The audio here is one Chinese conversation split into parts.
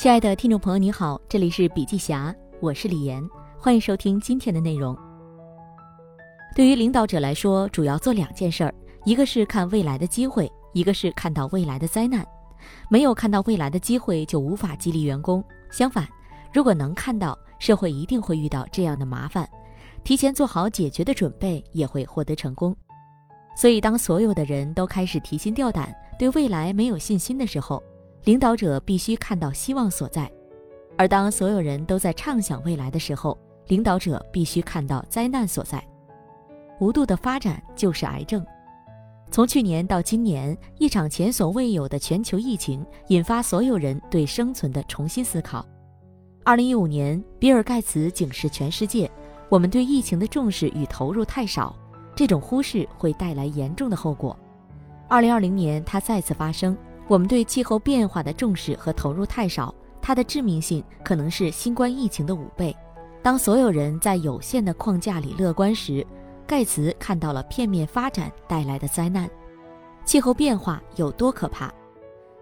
亲爱的听众朋友，你好，这里是笔记侠，我是李岩，欢迎收听今天的内容。对于领导者来说，主要做两件事儿，一个是看未来的机会，一个是看到未来的灾难。没有看到未来的机会，就无法激励员工；相反，如果能看到，社会一定会遇到这样的麻烦，提前做好解决的准备，也会获得成功。所以，当所有的人都开始提心吊胆，对未来没有信心的时候，领导者必须看到希望所在；而当所有人都在畅想未来的时候，领导者必须看到灾难所在。无度的发展就是癌症。从去年到今年，一场前所未有的全球疫情引发所有人对生存的重新思考。二零一五年，比尔·盖茨警示全世界：我们对疫情的重视与投入太少，这种忽视会带来严重的后果。二零二零年，它再次发生。我们对气候变化的重视和投入太少，它的致命性可能是新冠疫情的五倍。当所有人在有限的框架里乐观时，盖茨看到了片面发展带来的灾难。气候变化有多可怕？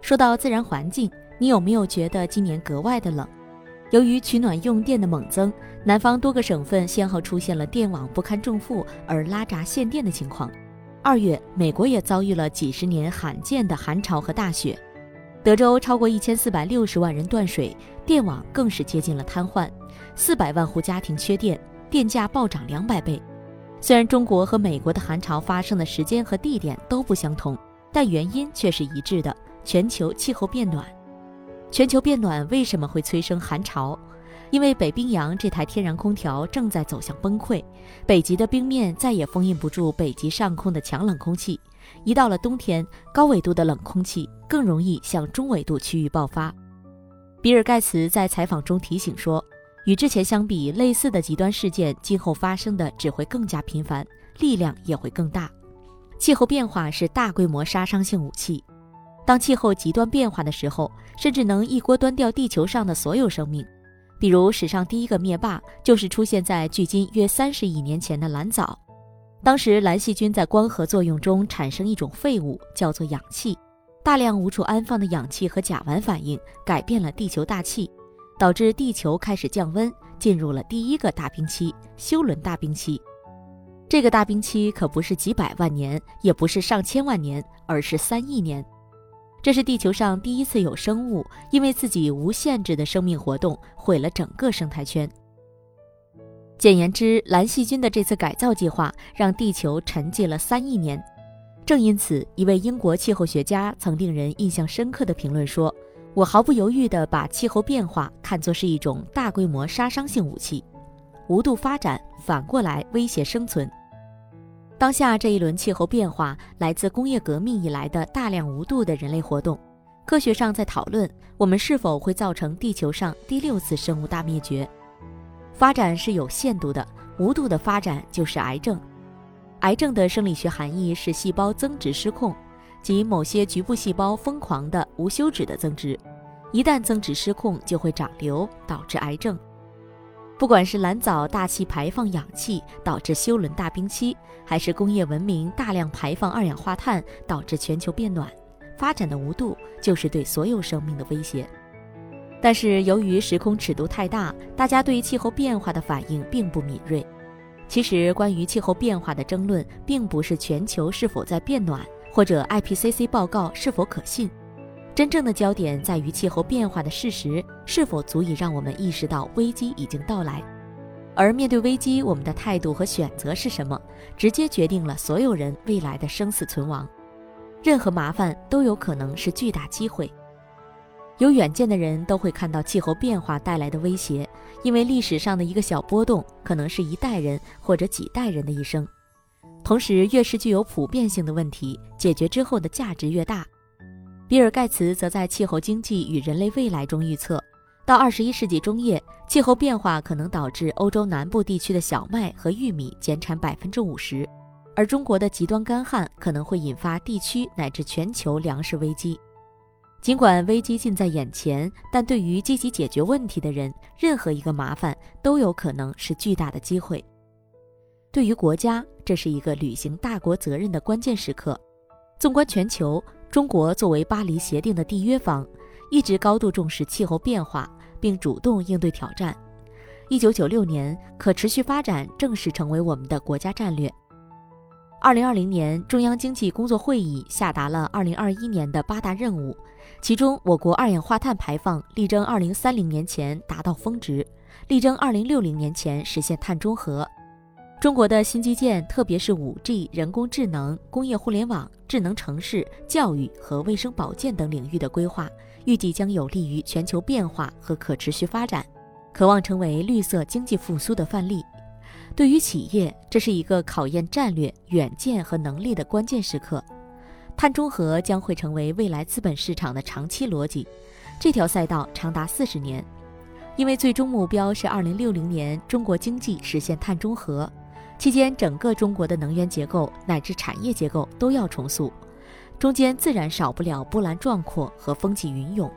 说到自然环境，你有没有觉得今年格外的冷？由于取暖用电的猛增，南方多个省份先后出现了电网不堪重负而拉闸限电的情况。二月，美国也遭遇了几十年罕见的寒潮和大雪，德州超过一千四百六十万人断水，电网更是接近了瘫痪，四百万户家庭缺电，电价暴涨两百倍。虽然中国和美国的寒潮发生的时间和地点都不相同，但原因却是一致的：全球气候变暖。全球变暖为什么会催生寒潮？因为北冰洋这台天然空调正在走向崩溃，北极的冰面再也封印不住北极上空的强冷空气。一到了冬天，高纬度的冷空气更容易向中纬度区域爆发。比尔·盖茨在采访中提醒说，与之前相比，类似的极端事件今后发生的只会更加频繁，力量也会更大。气候变化是大规模杀伤性武器，当气候极端变化的时候，甚至能一锅端掉地球上的所有生命。比如，史上第一个灭霸就是出现在距今约三十亿年前的蓝藻。当时，蓝细菌在光合作用中产生一种废物，叫做氧气。大量无处安放的氧气和甲烷反应，改变了地球大气，导致地球开始降温，进入了第一个大冰期——休伦大冰期。这个大冰期可不是几百万年，也不是上千万年，而是三亿年。这是地球上第一次有生物因为自己无限制的生命活动毁了整个生态圈。简言之，蓝细菌的这次改造计划让地球沉寂了三亿年。正因此，一位英国气候学家曾令人印象深刻的评论说：“我毫不犹豫地把气候变化看作是一种大规模杀伤性武器，无度发展反过来威胁生存。”当下这一轮气候变化来自工业革命以来的大量无度的人类活动。科学上在讨论我们是否会造成地球上第六次生物大灭绝。发展是有限度的，无度的发展就是癌症。癌症的生理学含义是细胞增殖失控，即某些局部细胞疯狂的、无休止的增殖，一旦增殖失控，就会长瘤，导致癌症。不管是蓝藻大气排放氧气导致休伦大冰期，还是工业文明大量排放二氧化碳导致全球变暖，发展的无度就是对所有生命的威胁。但是由于时空尺度太大，大家对气候变化的反应并不敏锐。其实，关于气候变化的争论，并不是全球是否在变暖，或者 IPCC 报告是否可信。真正的焦点在于气候变化的事实是否足以让我们意识到危机已经到来，而面对危机，我们的态度和选择是什么，直接决定了所有人未来的生死存亡。任何麻烦都有可能是巨大机会。有远见的人都会看到气候变化带来的威胁，因为历史上的一个小波动可能是一代人或者几代人的一生。同时，越是具有普遍性的问题，解决之后的价值越大。比尔·盖茨则在《气候经济与人类未来》中预测，到二十一世纪中叶，气候变化可能导致欧洲南部地区的小麦和玉米减产百分之五十，而中国的极端干旱可能会引发地区乃至全球粮食危机。尽管危机近在眼前，但对于积极解决问题的人，任何一个麻烦都有可能是巨大的机会。对于国家，这是一个履行大国责任的关键时刻。纵观全球。中国作为巴黎协定的缔约方，一直高度重视气候变化，并主动应对挑战。一九九六年，可持续发展正式成为我们的国家战略。二零二零年，中央经济工作会议下达了二零二一年的八大任务，其中我国二氧化碳排放力争二零三零年前达到峰值，力争二零六零年前实现碳中和。中国的新基建，特别是五 G、人工智能、工业互联网、智能城市、教育和卫生保健等领域的规划，预计将有利于全球变化和可持续发展，渴望成为绿色经济复苏的范例。对于企业，这是一个考验战略远见和能力的关键时刻。碳中和将会成为未来资本市场的长期逻辑，这条赛道长达四十年，因为最终目标是二零六零年中国经济实现碳中和。期间，整个中国的能源结构乃至产业结构都要重塑，中间自然少不了波澜壮阔和风起云涌。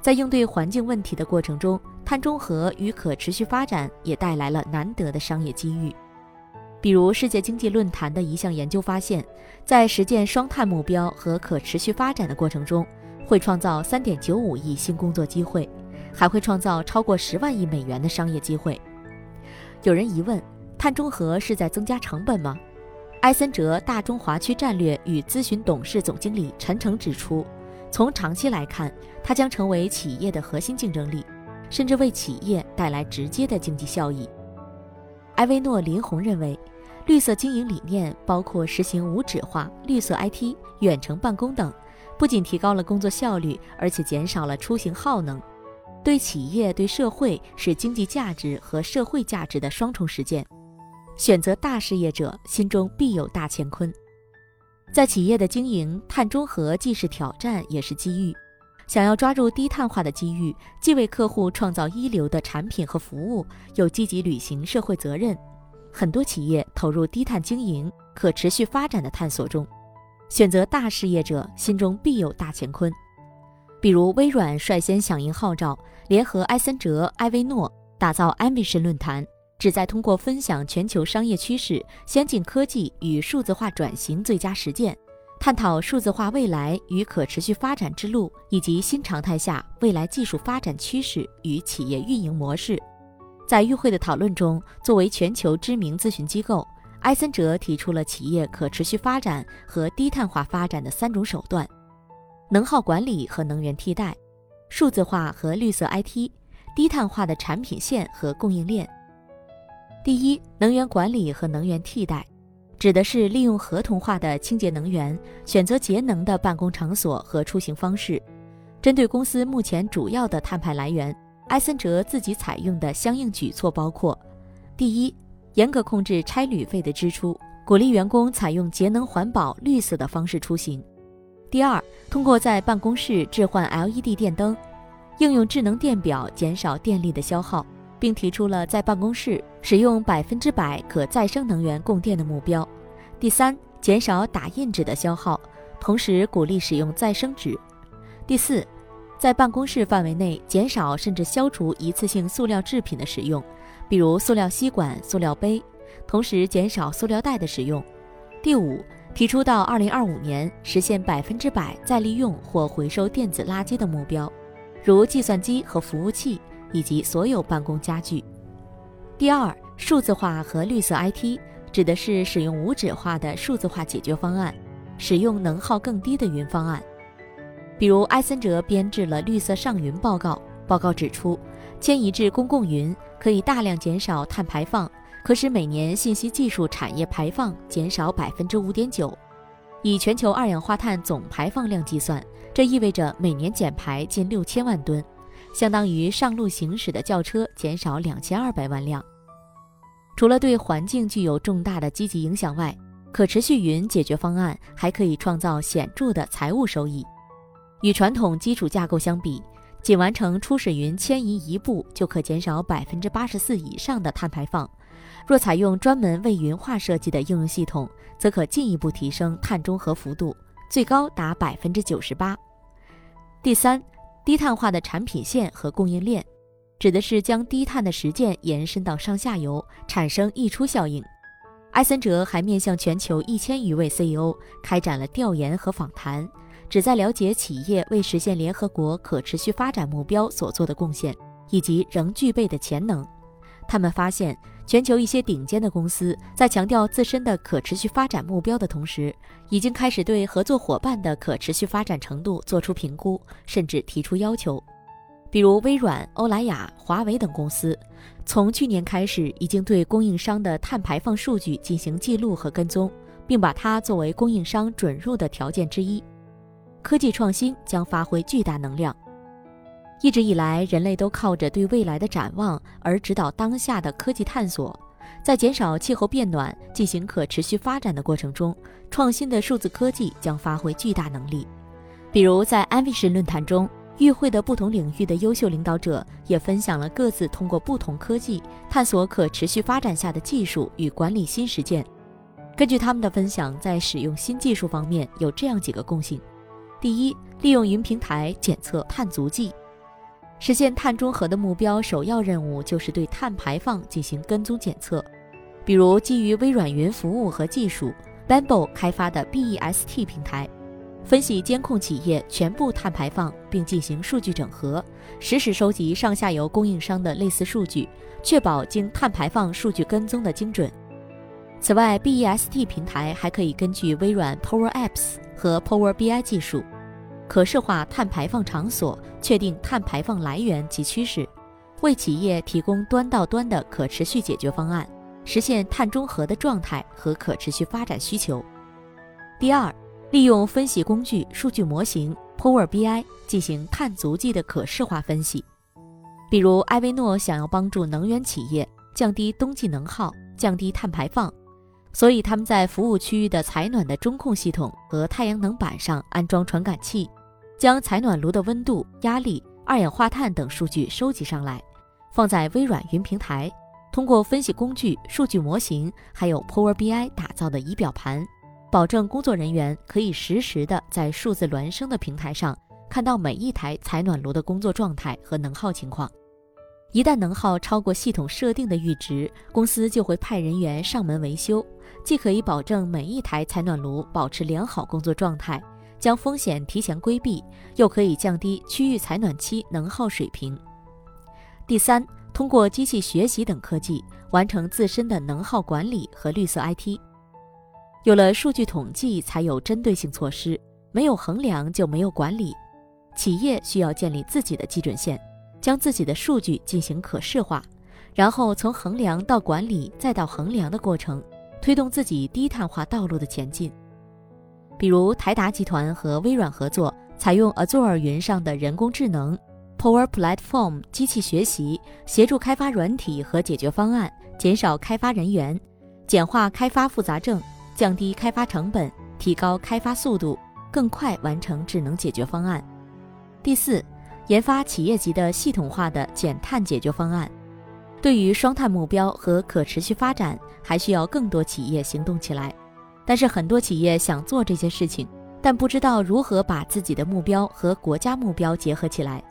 在应对环境问题的过程中，碳中和与可持续发展也带来了难得的商业机遇。比如，世界经济论坛的一项研究发现，在实践双碳目标和可持续发展的过程中，会创造3.95亿新工作机会，还会创造超过10万亿美元的商业机会。有人疑问：碳中和是在增加成本吗？埃森哲大中华区战略与咨询董事总经理陈诚指出。从长期来看，它将成为企业的核心竞争力，甚至为企业带来直接的经济效益。埃维诺林红认为，绿色经营理念包括实行无纸化、绿色 IT、远程办公等，不仅提高了工作效率，而且减少了出行耗能，对企业、对社会是经济价值和社会价值的双重实践。选择大事业者，心中必有大乾坤。在企业的经营，碳中和既是挑战，也是机遇。想要抓住低碳化的机遇，既为客户创造一流的产品和服务，又积极履行社会责任，很多企业投入低碳经营、可持续发展的探索中。选择大事业者，心中必有大乾坤。比如，微软率先响应号召，联合埃森哲、埃维诺，打造 Ambition 论坛。旨在通过分享全球商业趋势、先进科技与数字化转型最佳实践，探讨数字化未来与可持续发展之路，以及新常态下未来技术发展趋势与企业运营模式。在与会的讨论中，作为全球知名咨询机构，埃森哲提出了企业可持续发展和低碳化发展的三种手段：能耗管理和能源替代、数字化和绿色 IT、低碳化的产品线和供应链。第一，能源管理和能源替代，指的是利用合同化的清洁能源，选择节能的办公场所和出行方式。针对公司目前主要的碳排来源，埃森哲自己采用的相应举措包括：第一，严格控制差旅费的支出，鼓励员工采用节能环保、绿色的方式出行；第二，通过在办公室置换 LED 电灯，应用智能电表，减少电力的消耗。并提出了在办公室使用百分之百可再生能源供电的目标。第三，减少打印纸的消耗，同时鼓励使用再生纸。第四，在办公室范围内减少甚至消除一次性塑料制品的使用，比如塑料吸管、塑料杯，同时减少塑料袋的使用。第五，提出到二零二五年实现百分之百再利用或回收电子垃圾的目标，如计算机和服务器。以及所有办公家具。第二，数字化和绿色 IT 指的是使用无纸化的数字化解决方案，使用能耗更低的云方案。比如，埃森哲编制了绿色上云报告，报告指出，迁移至公共云可以大量减少碳排放，可使每年信息技术产业排放减少百分之五点九。以全球二氧化碳总排放量计算，这意味着每年减排近六千万吨。相当于上路行驶的轿车减少两千二百万辆。除了对环境具有重大的积极影响外，可持续云解决方案还可以创造显著的财务收益。与传统基础架构相比，仅完成初始云迁移一步就可减少百分之八十四以上的碳排放。若采用专门为云化设计的应用系统，则可进一步提升碳中和幅度，最高达百分之九十八。第三。低碳化的产品线和供应链，指的是将低碳的实践延伸到上下游，产生溢出效应。埃森哲还面向全球一千余位 CEO 开展了调研和访谈，旨在了解企业为实现联合国可持续发展目标所做的贡献，以及仍具备的潜能。他们发现，全球一些顶尖的公司在强调自身的可持续发展目标的同时，已经开始对合作伙伴的可持续发展程度做出评估，甚至提出要求。比如微软、欧莱雅、华为等公司，从去年开始已经对供应商的碳排放数据进行记录和跟踪，并把它作为供应商准入的条件之一。科技创新将发挥巨大能量。一直以来，人类都靠着对未来的展望而指导当下的科技探索。在减少气候变暖、进行可持续发展的过程中，创新的数字科技将发挥巨大能力。比如，在 Ambition 论坛中，与会的不同领域的优秀领导者也分享了各自通过不同科技探索可持续发展下的技术与管理新实践。根据他们的分享，在使用新技术方面有这样几个共性：第一，利用云平台检测碳足迹。实现碳中和的目标，首要任务就是对碳排放进行跟踪检测。比如，基于微软云服务和技术，Bamboo 开发的 BEST 平台，分析监控企业全部碳排放，并进行数据整合，实时收集上下游供应商的类似数据，确保经碳排放数据跟踪的精准。此外，BEST 平台还可以根据微软 Power Apps 和 Power BI 技术。可视化碳排放场所，确定碳排放来源及趋势，为企业提供端到端的可持续解决方案，实现碳中和的状态和可持续发展需求。第二，利用分析工具、数据模型 Power BI 进行碳足迹的可视化分析。比如，埃维诺想要帮助能源企业降低冬季能耗、降低碳排放，所以他们在服务区域的采暖的中控系统和太阳能板上安装传感器。将采暖炉的温度、压力、二氧化碳等数据收集上来，放在微软云平台，通过分析工具、数据模型，还有 Power BI 打造的仪表盘，保证工作人员可以实时的在数字孪生的平台上看到每一台采暖炉的工作状态和能耗情况。一旦能耗超过系统设定的阈值，公司就会派人员上门维修，既可以保证每一台采暖炉保持良好工作状态。将风险提前规避，又可以降低区域采暖期能耗水平。第三，通过机器学习等科技完成自身的能耗管理和绿色 IT。有了数据统计，才有针对性措施；没有衡量，就没有管理。企业需要建立自己的基准线，将自己的数据进行可视化，然后从衡量到管理再到衡量的过程，推动自己低碳化道路的前进。比如台达集团和微软合作，采用 Azure 云上的人工智能 Power Platform 机器学习，协助开发软体和解决方案，减少开发人员，简化开发复杂症，降低开发成本，提高开发速度，更快完成智能解决方案。第四，研发企业级的系统化的减碳解决方案。对于双碳目标和可持续发展，还需要更多企业行动起来。但是很多企业想做这些事情，但不知道如何把自己的目标和国家目标结合起来。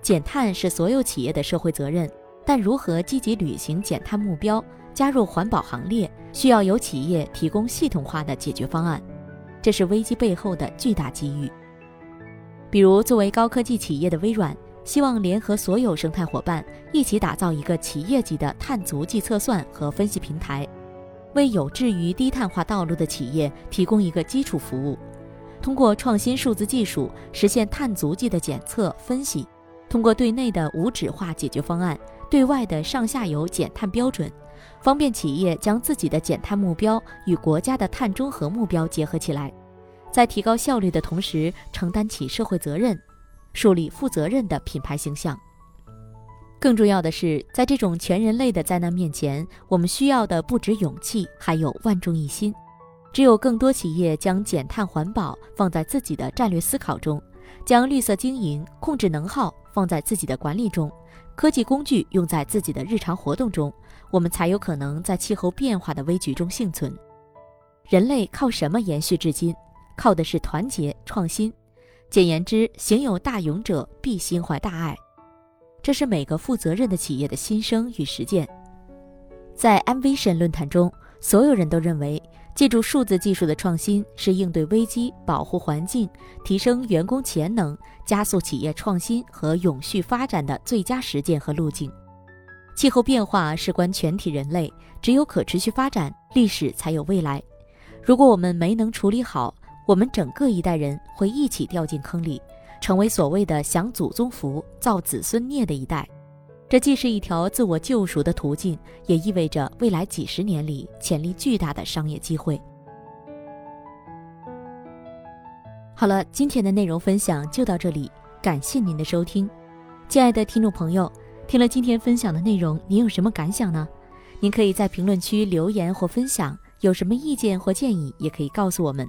减碳是所有企业的社会责任，但如何积极履行减碳目标，加入环保行列，需要由企业提供系统化的解决方案。这是危机背后的巨大机遇。比如，作为高科技企业的微软，希望联合所有生态伙伴，一起打造一个企业级的碳足迹测算和分析平台。为有志于低碳化道路的企业提供一个基础服务，通过创新数字技术实现碳足迹的检测分析，通过对内的无纸化解决方案，对外的上下游减碳标准，方便企业将自己的减碳目标与国家的碳中和目标结合起来，在提高效率的同时承担起社会责任，树立负责任的品牌形象。更重要的是，在这种全人类的灾难面前，我们需要的不止勇气，还有万众一心。只有更多企业将减碳环保放在自己的战略思考中，将绿色经营、控制能耗放在自己的管理中，科技工具用在自己的日常活动中，我们才有可能在气候变化的危局中幸存。人类靠什么延续至今？靠的是团结创新。简言之，行有大勇者，必心怀大爱。这是每个负责任的企业的心声与实践。在 Ambition 论坛中，所有人都认为，借助数字技术的创新，是应对危机、保护环境、提升员工潜能、加速企业创新和永续发展的最佳实践和路径。气候变化事关全体人类，只有可持续发展，历史才有未来。如果我们没能处理好，我们整个一代人会一起掉进坑里，成为所谓的享祖宗福、造子孙孽的一代。这既是一条自我救赎的途径，也意味着未来几十年里潜力巨大的商业机会。好了，今天的内容分享就到这里，感谢您的收听，亲爱的听众朋友，听了今天分享的内容，您有什么感想呢？您可以在评论区留言或分享，有什么意见或建议也可以告诉我们。